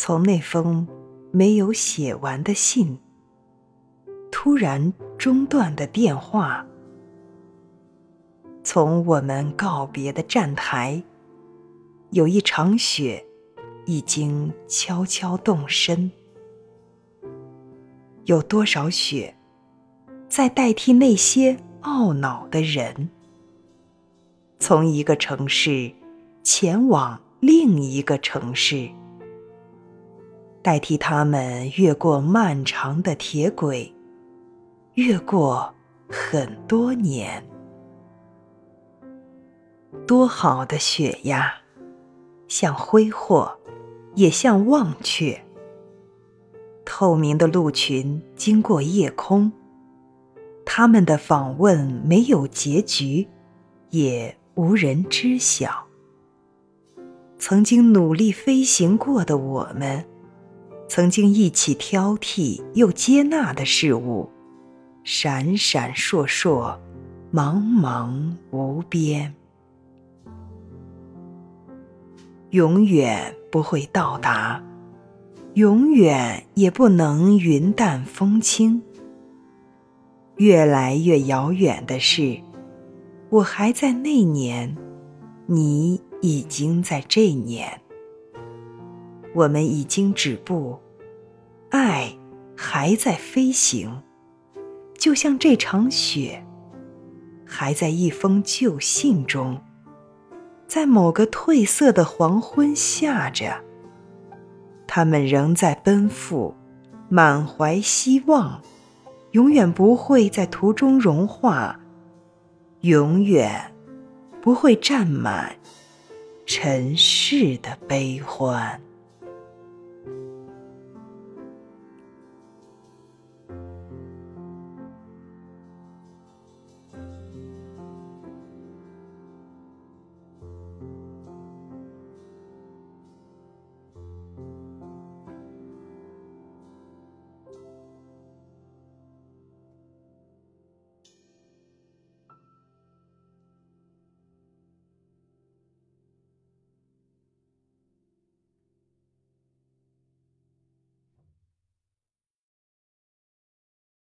从那封没有写完的信，突然中断的电话，从我们告别的站台，有一场雪已经悄悄动身。有多少雪，在代替那些懊恼的人，从一个城市前往另一个城市？代替他们越过漫长的铁轨，越过很多年。多好的雪呀，像挥霍，也像忘却。透明的鹿群经过夜空，他们的访问没有结局，也无人知晓。曾经努力飞行过的我们。曾经一起挑剔又接纳的事物，闪闪烁烁，茫茫无边，永远不会到达，永远也不能云淡风轻。越来越遥远的是，我还在那年，你已经在这年。我们已经止步，爱还在飞行，就像这场雪，还在一封旧信中，在某个褪色的黄昏下着。他们仍在奔赴，满怀希望，永远不会在途中融化，永远不会占满尘世的悲欢。